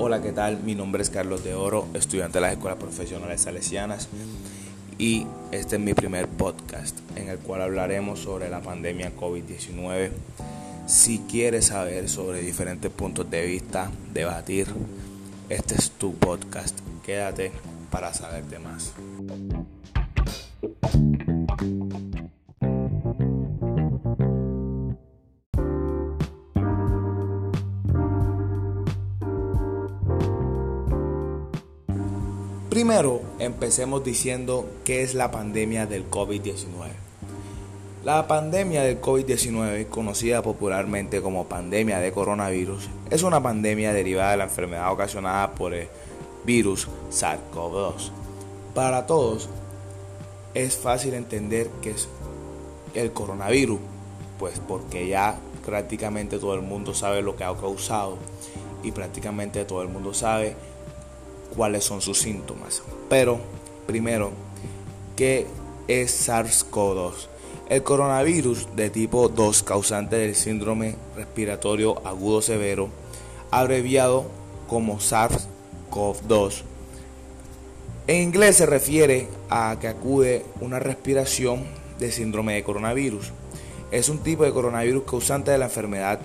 Hola, ¿qué tal? Mi nombre es Carlos de Oro, estudiante de las Escuelas Profesionales Salesianas y este es mi primer podcast en el cual hablaremos sobre la pandemia COVID-19. Si quieres saber sobre diferentes puntos de vista, debatir, este es tu podcast. Quédate para saber de más. Primero, empecemos diciendo qué es la pandemia del COVID-19. La pandemia del COVID-19, conocida popularmente como pandemia de coronavirus, es una pandemia derivada de la enfermedad ocasionada por el virus SARS-CoV-2. Para todos es fácil entender qué es el coronavirus, pues porque ya prácticamente todo el mundo sabe lo que ha causado y prácticamente todo el mundo sabe cuáles son sus síntomas. Pero primero, ¿qué es SARS-CoV-2? El coronavirus de tipo 2 causante del síndrome respiratorio agudo severo, abreviado como SARS-CoV-2. En inglés se refiere a que acude una respiración de síndrome de coronavirus. Es un tipo de coronavirus causante de la enfermedad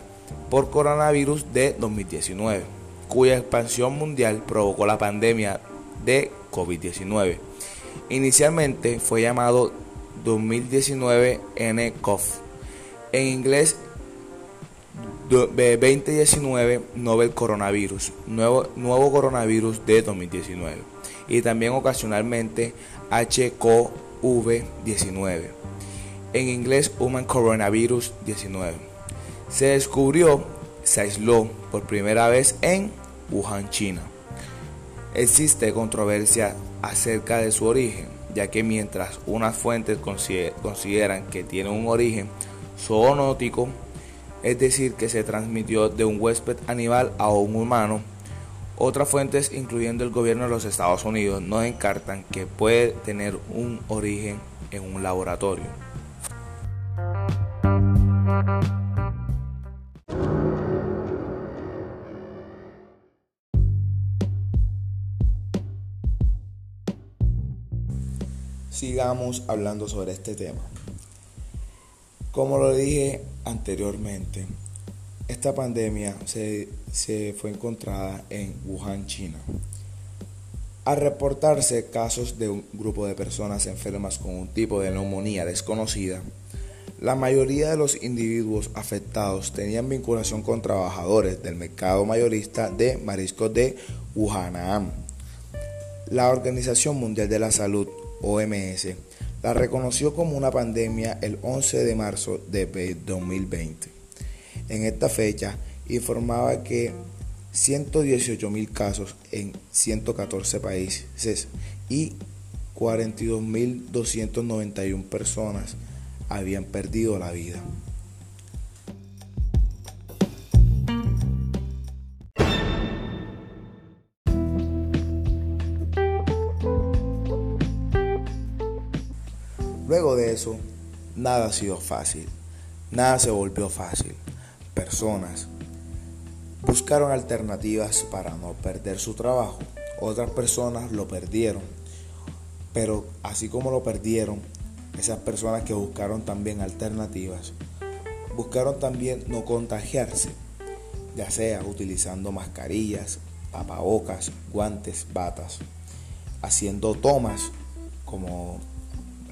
por coronavirus de 2019 cuya expansión mundial provocó la pandemia de COVID-19. Inicialmente fue llamado 2019 nCoV, en inglés 2019 Novel Coronavirus, nuevo, nuevo coronavirus de 2019, y también ocasionalmente HCOV-19, en inglés Human Coronavirus 19. Se descubrió, se aisló por primera vez en Wuhan, China. Existe controversia acerca de su origen, ya que mientras unas fuentes consideran que tiene un origen zoonótico, es decir, que se transmitió de un huésped animal a un humano, otras fuentes, incluyendo el gobierno de los Estados Unidos, no descartan que puede tener un origen en un laboratorio. Sigamos hablando sobre este tema. Como lo dije anteriormente, esta pandemia se, fue encontrada en Wuhan, China. Al reportarse casos de un grupo de personas enfermas con un tipo de neumonía desconocida, la mayoría de los individuos afectados tenían vinculación con trabajadores del mercado mayorista de mariscos de Wuhan. La Organización Mundial de la Salud OMS, la reconoció como una pandemia el 11 de marzo de 2020. En esta fecha informaba que 118 mil casos en 114 países y 42.291 personas habían perdido la vida. Eso, nada ha sido fácil, nada se volvió fácil. Personas buscaron alternativas para no perder su trabajo, otras personas lo perdieron, pero así como lo perdieron, esas personas que buscaron también alternativas, buscaron también no contagiarse, ya sea utilizando mascarillas, tapabocas, guantes, batas, haciendo tomas como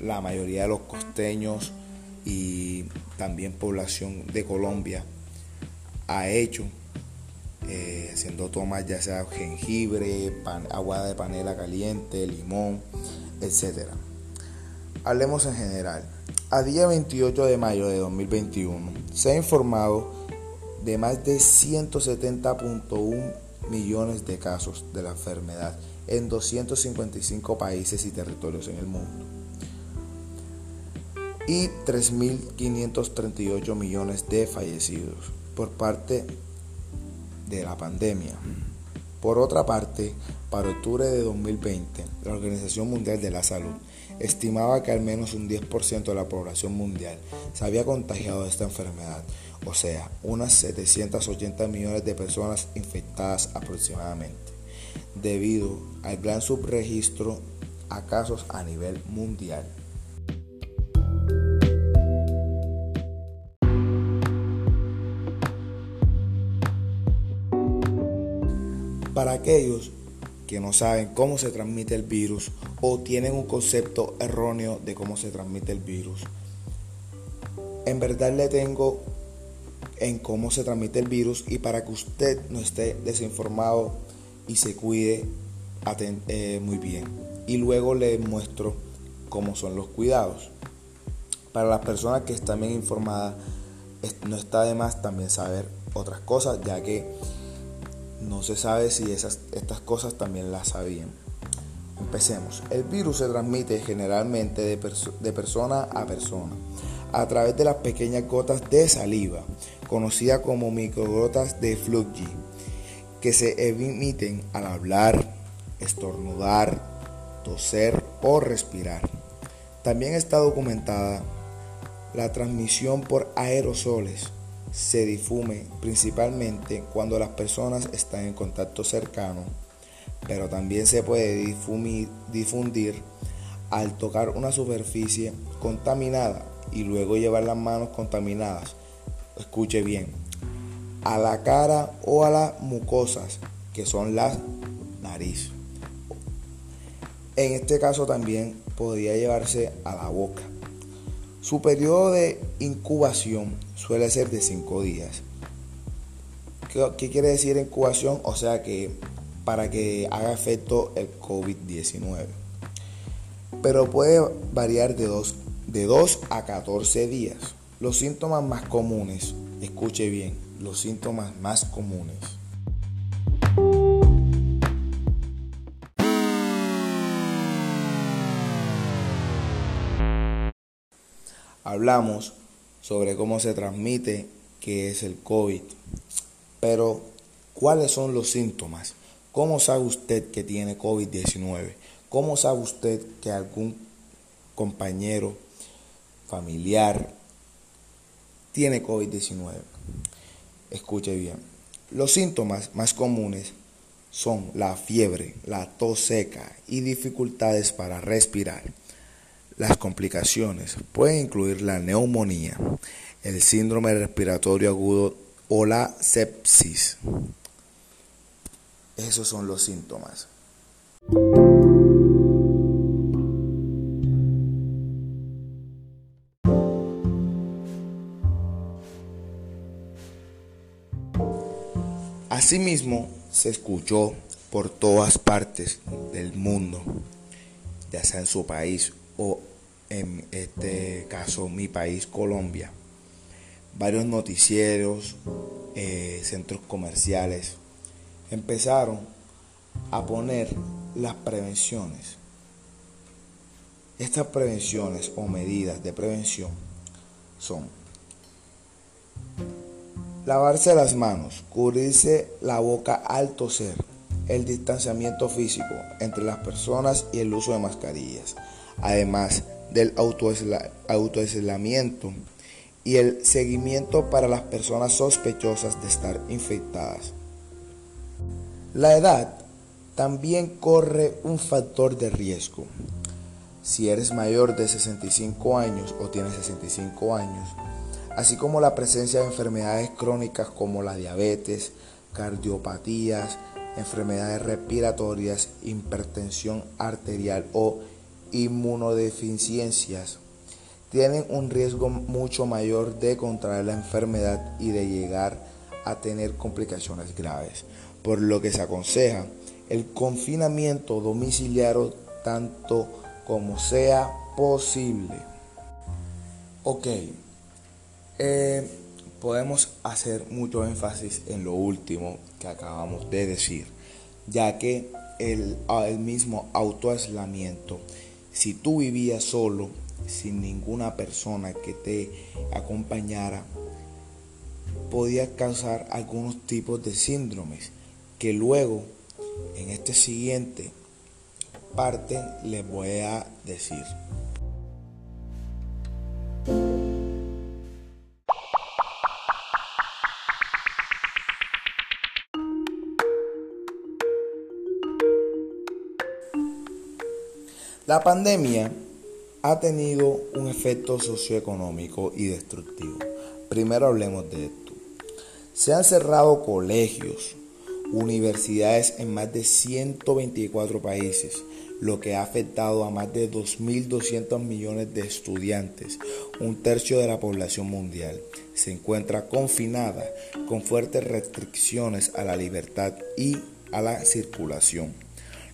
la mayoría de los costeños y también población de Colombia ha hecho, eh, haciendo tomas ya sea jengibre, agua de panela caliente, limón, etc. Hablemos en general. A día 28 de mayo de 2021 se ha informado de más de 170.1 millones de casos de la enfermedad en 255 países y territorios en el mundo y 3.538 millones de fallecidos por parte de la pandemia. Por otra parte, para octubre de 2020, la Organización Mundial de la Salud estimaba que al menos un 10% de la población mundial se había contagiado de esta enfermedad, o sea, unas 780 millones de personas infectadas aproximadamente, debido al gran subregistro a casos a nivel mundial. Para aquellos que no saben cómo se transmite el virus o tienen un concepto erróneo de cómo se transmite el virus, en verdad le tengo en cómo se transmite el virus y para que usted no esté desinformado y se cuide eh, muy bien. Y luego le muestro cómo son los cuidados. Para las personas que están bien informadas, no está de más también saber otras cosas, ya que no se sabe si esas, estas cosas también las sabían. Empecemos. El virus se transmite generalmente de, de persona a persona a través de las pequeñas gotas de saliva, conocidas como microgotas de Fluggy, que se emiten al hablar, estornudar, toser o respirar. También está documentada la transmisión por aerosoles. Se difume principalmente cuando las personas están en contacto cercano, pero también se puede difundir al tocar una superficie contaminada y luego llevar las manos contaminadas. Escuche bien. A la cara o a las mucosas, que son las nariz. En este caso también podría llevarse a la boca. Su periodo de incubación suele ser de 5 días. ¿Qué, quiere decir incubación? O sea que para que haga efecto el COVID-19. Pero puede variar de 2 de 2 a 14 días. Los síntomas más comunes, escuche bien, los síntomas más comunes. Hablamos sobre cómo se transmite, que es el COVID. Pero, ¿cuáles son los síntomas? ¿Cómo sabe usted que tiene COVID-19? ¿Cómo sabe usted que algún compañero familiar tiene COVID-19. Escuche bien. Los síntomas más comunes son la fiebre, la tos seca y dificultades para respirar. Las complicaciones pueden incluir la neumonía, el síndrome respiratorio agudo o la sepsis. Esos son los síntomas. Asimismo, se escuchó por todas partes del mundo, ya sea en su país en este caso mi país, Colombia, varios noticieros, eh, centros comerciales empezaron a poner las prevenciones. Estas prevenciones o medidas de prevención son Lavarse las manos, cubrirse la boca al toser, el distanciamiento físico entre las personas y el uso de mascarillas, además del autoaislamiento y el seguimiento para las personas sospechosas de estar infectadas. La edad también corre un factor de riesgo. Si eres mayor de 65 años o tienes 65 años, así como la presencia de enfermedades crónicas como la diabetes, cardiopatías, enfermedades respiratorias, hipertensión arterial o inmunodeficiencias, tienen un riesgo mucho mayor de contraer la enfermedad y de llegar a tener complicaciones graves, por lo que se aconseja el confinamiento domiciliario tanto como sea posible. Ok, eh, podemos hacer mucho énfasis en lo último que acabamos de decir, ya que el, el mismo autoaislamiento, si tú vivías solo, sin ninguna persona que te acompañara, podía causar algunos tipos de síndromes que luego en este siguiente parte les voy a decir. La pandemia ha tenido un efecto socioeconómico y destructivo. Primero hablemos de esto. Se han cerrado colegios, universidades en más de 124 países, lo que ha afectado a más de 2.200 millones de estudiantes, un tercio de la población mundial. Se encuentra confinada con fuertes restricciones a la libertad y a la circulación,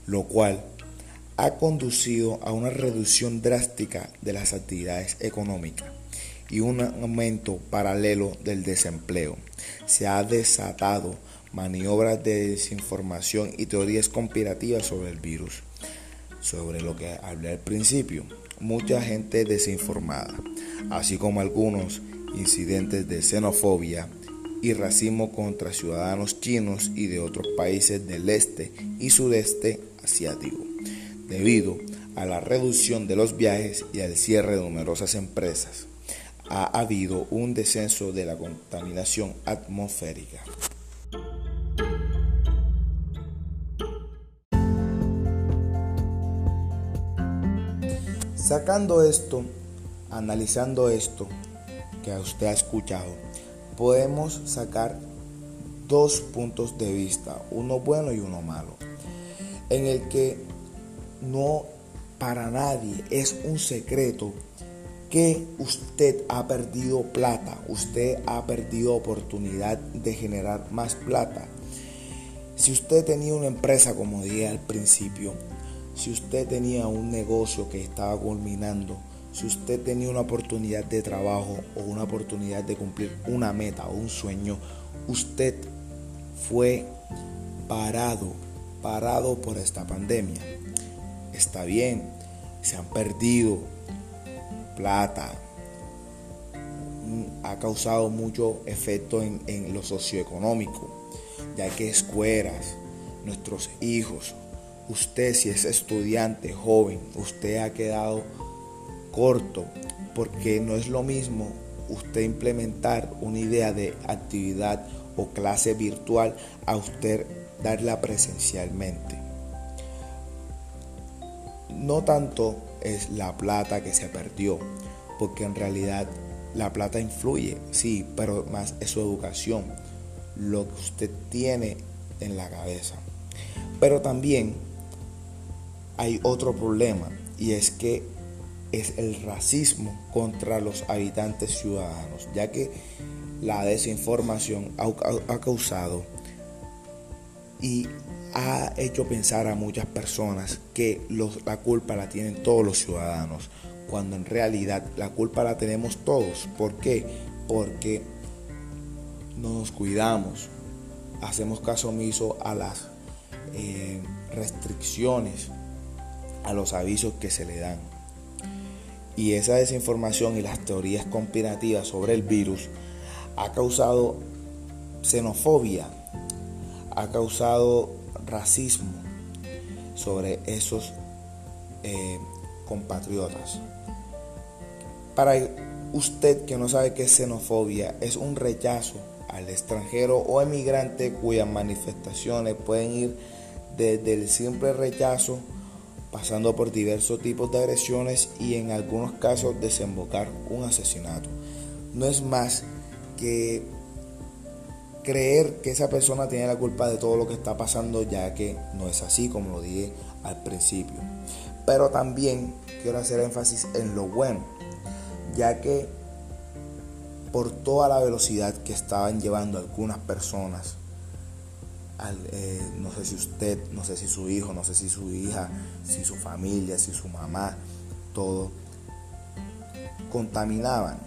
lo cual ha conducido a una reducción drástica de las actividades económicas y un aumento paralelo del desempleo. Se ha desatado maniobras de desinformación y teorías conspirativas sobre el virus, sobre lo que hablé al principio. Mucha gente desinformada, así como algunos incidentes de xenofobia y racismo contra ciudadanos chinos y de otros países del este y sudeste asiático, debido a la reducción de los viajes y al cierre de numerosas empresas. Ha habido un descenso de la contaminación atmosférica. Sacando esto, analizando esto que usted ha escuchado, podemos sacar dos puntos de vista, uno bueno y uno malo, en el que no para nadie es un secreto que usted ha perdido plata, usted ha perdido oportunidad de generar más plata. Si usted tenía una empresa, como dije al principio, si usted tenía un negocio que estaba culminando, si usted tenía una oportunidad de trabajo o una oportunidad de cumplir una meta o un sueño, usted fue parado, parado por esta pandemia. Está bien, se han perdido plata, ha causado mucho efecto en, en lo socioeconómico, ya que escuelas, nuestros hijos, usted si es estudiante joven, usted ha quedado corto porque no es lo mismo usted implementar una idea de actividad o clase virtual a usted darla presencialmente. No tanto es la plata que se perdió, porque en realidad la plata influye, sí, pero más es su educación, lo que usted tiene en la cabeza. Pero también hay otro problema y es que es el racismo contra los habitantes ciudadanos, ya que la desinformación ha, causado y ha hecho pensar a muchas personas que la culpa la tienen todos los ciudadanos, cuando en realidad la culpa la tenemos todos. ¿Por qué? Porque no nos cuidamos, hacemos caso omiso a las eh, restricciones a los avisos que se le dan. Y esa desinformación y las teorías conspirativas sobre el virus ha causado xenofobia, ha causado racismo sobre esos eh, compatriotas. Para usted que no sabe qué es xenofobia, es un rechazo al extranjero o emigrante cuyas manifestaciones pueden ir desde el simple rechazo pasando por diversos tipos de agresiones y en algunos casos desembocar un asesinato. No es más que creer que esa persona tiene la culpa de todo lo que está pasando, ya que no es así, como lo dije al principio. Pero también quiero hacer énfasis en lo bueno, ya que por toda la velocidad que estaban llevando algunas personas eh, no sé si usted, no sé si su hijo, no sé si su hija, si su familia, si su mamá, todo, contaminaban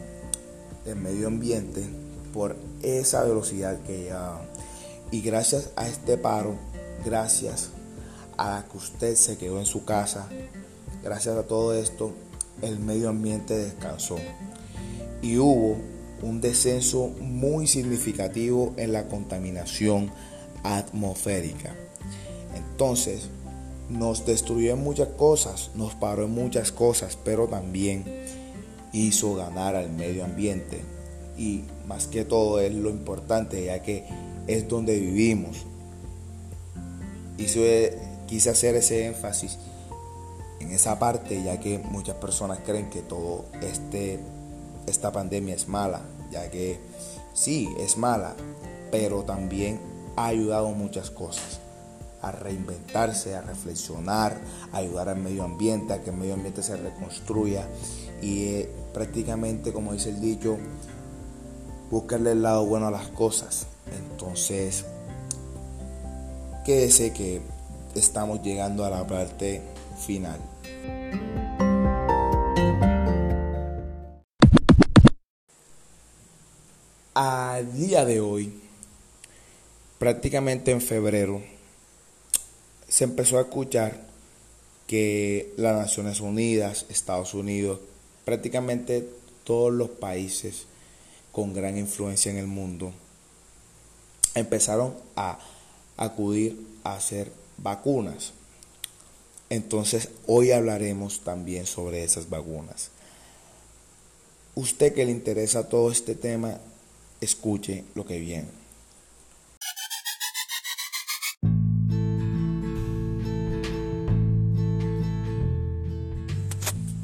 el medio ambiente por esa velocidad que llevaban. Y gracias a este paro, gracias a que usted se quedó en su casa, gracias a todo esto, el medio ambiente descansó. Y hubo un descenso muy significativo en la contaminación atmosférica. Entonces, nos destruyó en muchas cosas, nos paró en muchas cosas, pero también hizo ganar al medio ambiente. Y más que todo es lo importante, ya que es donde vivimos. Hizo, quise hacer ese énfasis en esa parte, ya que muchas personas creen que todo este esta pandemia es mala, ya que sí, es mala, pero también ha ayudado muchas cosas a reinventarse, a reflexionar, a ayudar al medio ambiente, a que el medio ambiente se reconstruya y eh, prácticamente, como dice el dicho, buscarle el lado bueno a las cosas. Entonces, quédese que estamos llegando a la parte final. A día de hoy, prácticamente en febrero, se empezó a escuchar que las Naciones Unidas, Estados Unidos, prácticamente todos los países con gran influencia en el mundo, empezaron a acudir a hacer vacunas. Entonces hoy hablaremos también sobre esas vacunas. Usted que le interesa todo este tema, escuche lo que viene.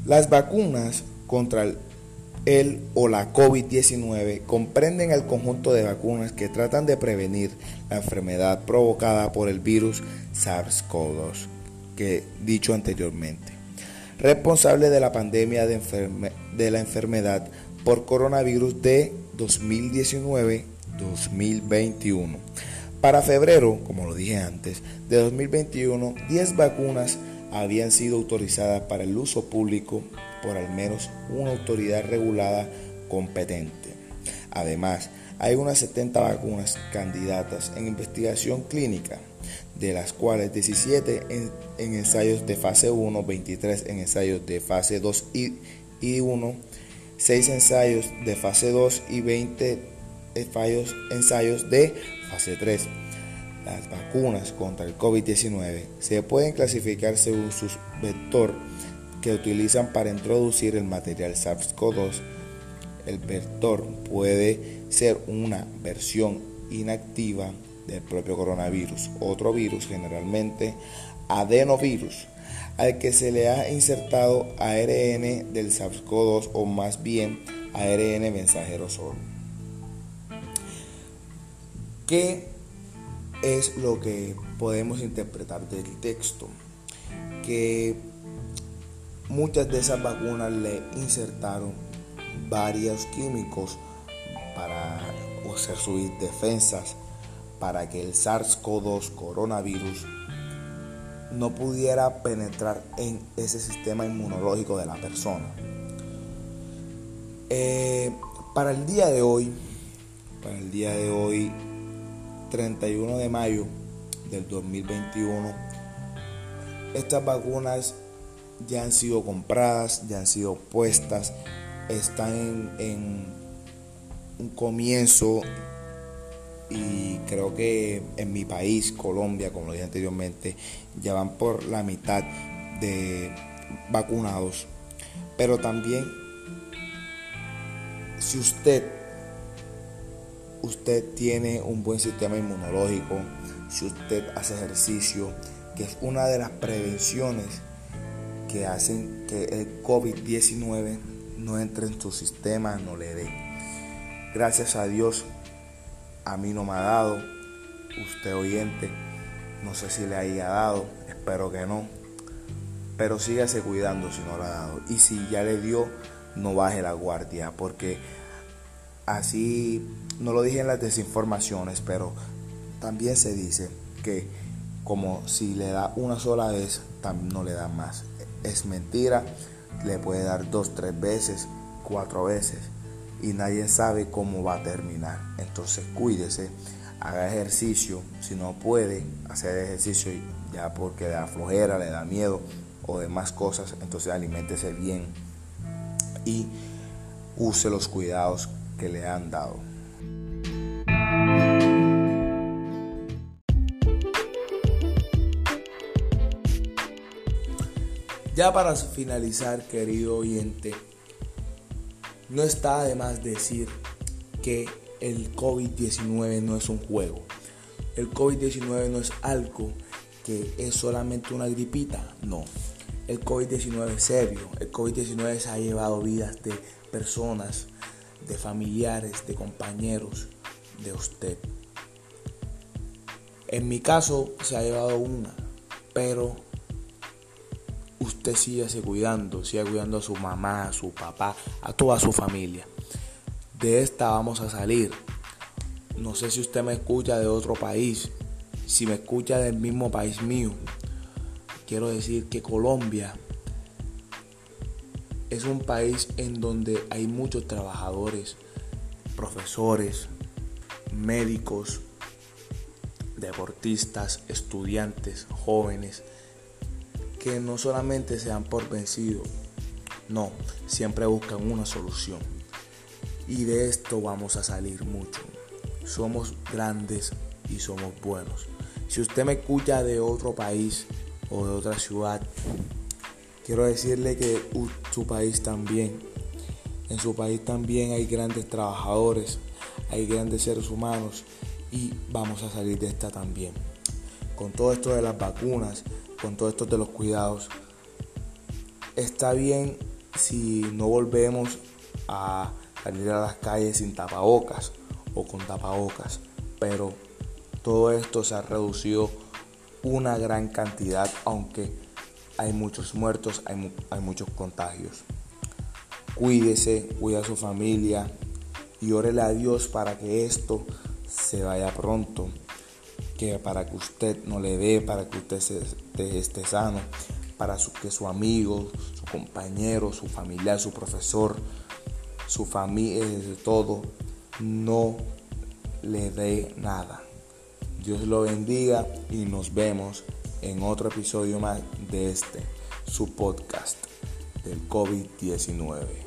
Las vacunas contra el, o la COVID-19 comprenden el conjunto de vacunas que tratan de prevenir la enfermedad provocada por el virus SARS-CoV-2 que dicho anteriormente, responsable de la pandemia de, de la enfermedad por coronavirus de 2019-2021. Para febrero, como lo dije antes, de 2021, 10 vacunas habían sido autorizadas para el uso público por al menos una autoridad regulada competente. Además, hay unas 70 vacunas candidatas en investigación clínica, de las cuales 17 en, ensayos de fase 1, 23 en ensayos de fase 2 y, y 1, 6 ensayos de fase 2 y 20 ensayos de fase 3. Las vacunas contra el COVID-19 se pueden clasificar según su vector que utilizan para introducir el material SARS-CoV-2. El vector puede ser una versión inactiva del propio coronavirus, otro virus generalmente adenovirus al que se le ha insertado ARN del SARS-CoV-2 o más bien ARN mensajero solo. ¿Qué es lo que podemos interpretar del texto? Que muchas de esas vacunas le insertaron varios químicos para hacer subir defensas para que el SARS-CoV-2 coronavirus no pudiera penetrar en ese sistema inmunológico de la persona. Eh, para el día de hoy, para el día de hoy, 31 de mayo del 2021, estas vacunas ya han sido compradas, ya han sido puestas, están en, un comienzo y creo que en mi país, Colombia, como lo dije anteriormente, ya van por la mitad de vacunados. Pero también, si usted, usted tiene un buen sistema inmunológico, si usted hace ejercicio, que es una de las prevenciones que hacen que el COVID-19 no entre en su sistema, no le dé. Gracias a Dios a mí no me ha dado, usted oyente, no sé si le haya dado, espero que no, pero sígase cuidando si no le ha dado. Y si ya le dio, no baje la guardia, porque así, no lo dije en las desinformaciones, pero también se dice que como si le da una sola vez, no le da más. Es mentira, le puede dar dos, tres veces, cuatro veces y nadie sabe cómo va a terminar. Entonces cuídese, haga ejercicio, si no puede hacer ejercicio ya porque le da flojera, le da miedo o demás cosas, entonces aliméntese bien y use los cuidados que le han dado. Ya para finalizar, querido oyente, no está además decir que el COVID-19 no es un juego. El COVID-19 no es algo que es solamente una gripita. No. El COVID-19 es serio. El COVID-19 se ha llevado vidas de personas, de familiares, de compañeros de usted. En mi caso se ha llevado una, pero usted cuidando, sigue cuidando a su mamá, a su papá, a toda su familia. De esta vamos a salir. No sé si usted me escucha de otro país, si me escucha del mismo país mío. Quiero decir que Colombia es un país en donde hay muchos trabajadores, profesores, médicos, deportistas, estudiantes, jóvenes, que no solamente se dan por vencidos, no, siempre buscan una solución. Y de esto vamos a salir mucho. Somos grandes y somos buenos. Si usted me escucha de otro país o de otra ciudad, quiero decirle que su país también, en su país también hay grandes trabajadores, hay grandes seres humanos y vamos a salir de esta también. Con todo esto de las vacunas, con todo esto de los cuidados, está bien si no volvemos a salir a las calles sin tapabocas o con tapabocas, pero todo esto se ha reducido una gran cantidad, aunque hay muchos muertos, hay, hay muchos contagios. Cuídese, cuida a su familia y órele a Dios para que esto se vaya pronto, que para que usted no le dé, para que usted esté, sano, para que su amigo, su compañero, su familiar, su profesor, su familia, todo, no le dé nada. Dios lo bendiga y nos vemos en otro episodio más de este, su podcast del COVID-19.